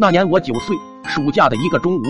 那年我九岁，暑假的一个中午，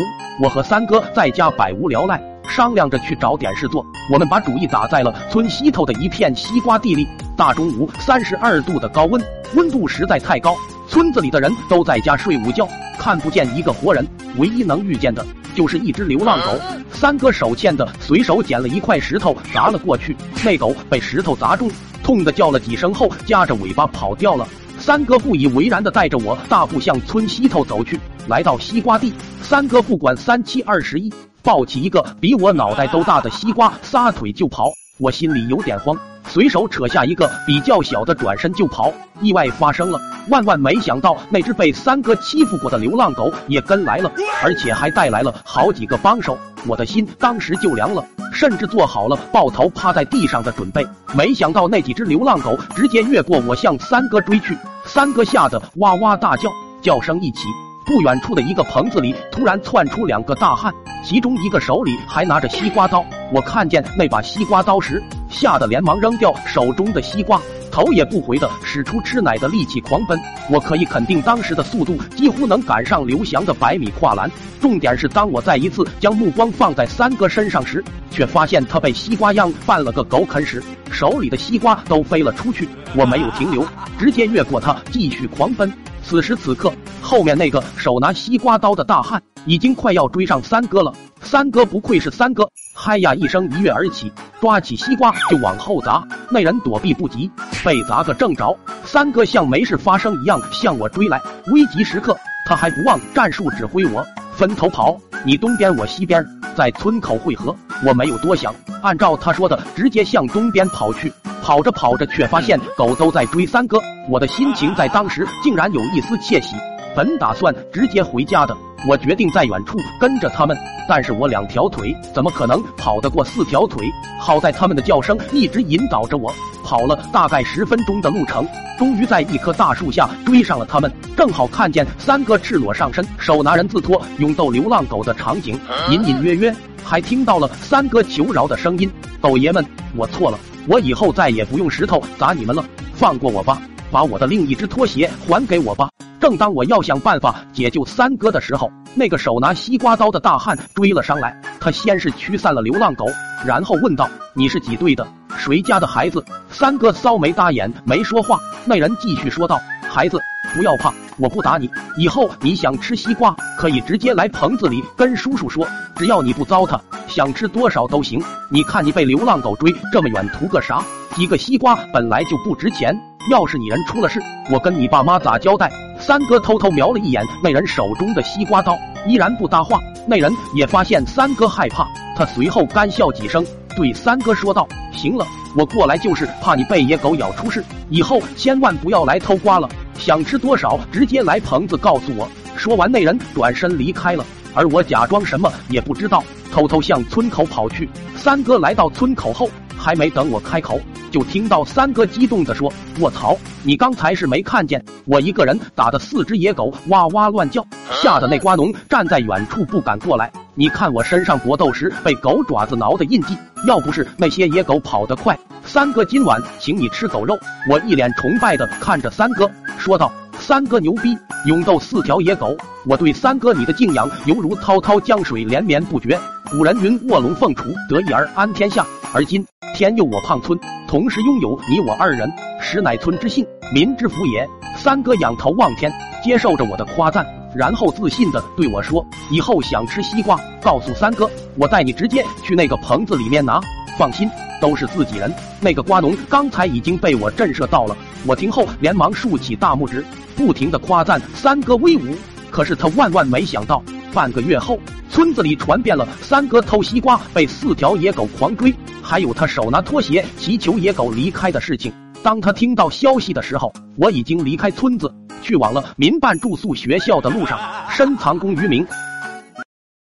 我和三哥在家百无聊赖，商量着去找点事做。我们把主意打在了村西头的一片西瓜地里。大中午，三十二度的高温，温度实在太高，村子里的人都在家睡午觉，看不见一个活人。唯一能遇见的就是一只流浪狗。三哥手欠的，随手捡了一块石头砸了过去，那狗被石头砸中，痛的叫了几声后，夹着尾巴跑掉了。三哥不以为然的带着我大步向村西头走去，来到西瓜地，三哥不管三七二十一，抱起一个比我脑袋都大的西瓜，撒腿就跑。我心里有点慌。随手扯下一个比较小的，转身就跑。意外发生了，万万没想到那只被三哥欺负过的流浪狗也跟来了，而且还带来了好几个帮手。我的心当时就凉了，甚至做好了抱头趴在地上的准备。没想到那几只流浪狗直接越过我向三哥追去，三哥吓得哇哇大叫，叫声一起。不远处的一个棚子里，突然窜出两个大汉，其中一个手里还拿着西瓜刀。我看见那把西瓜刀时，吓得连忙扔掉手中的西瓜，头也不回的使出吃奶的力气狂奔。我可以肯定，当时的速度几乎能赶上刘翔的百米跨栏。重点是，当我再一次将目光放在三哥身上时，却发现他被西瓜秧绊了个狗啃屎，手里的西瓜都飞了出去。我没有停留，直接越过他，继续狂奔。此时此刻，后面那个手拿西瓜刀的大汉已经快要追上三哥了。三哥不愧是三哥，嗨呀一声一跃而起，抓起西瓜就往后砸。那人躲避不及，被砸个正着。三哥像没事发生一样向我追来。危急时刻，他还不忘战术指挥我分头跑，你东边我西边，在村口汇合。我没有多想，按照他说的，直接向东边跑去。跑着跑着，却发现狗都在追三哥。我的心情在当时竟然有一丝窃喜。本打算直接回家的，我决定在远处跟着他们。但是我两条腿怎么可能跑得过四条腿？好在他们的叫声一直引导着我，跑了大概十分钟的路程，终于在一棵大树下追上了他们。正好看见三哥赤裸上身，手拿人字拖，勇斗流浪狗的场景，隐隐约约还听到了三哥求饶的声音：“狗爷们，我错了。”我以后再也不用石头砸你们了，放过我吧，把我的另一只拖鞋还给我吧。正当我要想办法解救三哥的时候，那个手拿西瓜刀的大汉追了上来。他先是驱散了流浪狗，然后问道：“你是几队的？谁家的孩子？”三哥骚眉搭眼，没说话。那人继续说道：“孩子，不要怕，我不打你。以后你想吃西瓜，可以直接来棚子里跟叔叔说，只要你不糟蹋。”想吃多少都行，你看你被流浪狗追这么远，图个啥？几个西瓜本来就不值钱，要是你人出了事，我跟你爸妈咋交代？三哥偷偷瞄了一眼那人手中的西瓜刀，依然不搭话。那人也发现三哥害怕，他随后干笑几声，对三哥说道：“行了，我过来就是怕你被野狗咬出事，以后千万不要来偷瓜了。想吃多少，直接来棚子告诉我。”说完，那人转身离开了，而我假装什么也不知道。偷偷向村口跑去。三哥来到村口后，还没等我开口，就听到三哥激动地说：“卧槽！你刚才是没看见我一个人打的四只野狗哇哇乱叫，吓得那瓜农站在远处不敢过来。你看我身上搏斗时被狗爪子挠的印记，要不是那些野狗跑得快，三哥今晚请你吃狗肉。”我一脸崇拜地看着三哥，说道：“三哥牛逼，勇斗四条野狗。我对三哥你的敬仰犹如滔滔江水连绵不绝。”古人云：“卧龙凤雏，得意而安天下。”而今天佑我胖村，同时拥有你我二人，实乃村之幸，民之福也。三哥仰头望天，接受着我的夸赞，然后自信的对我说：“以后想吃西瓜，告诉三哥，我带你直接去那个棚子里面拿。放心，都是自己人。”那个瓜农刚才已经被我震慑到了，我听后连忙竖起大拇指，不停的夸赞三哥威武。可是他万万没想到，半个月后。村子里传遍了三哥偷西瓜被四条野狗狂追，还有他手拿拖鞋祈求野狗离开的事情。当他听到消息的时候，我已经离开村子，去往了民办住宿学校的路上，深藏功与名。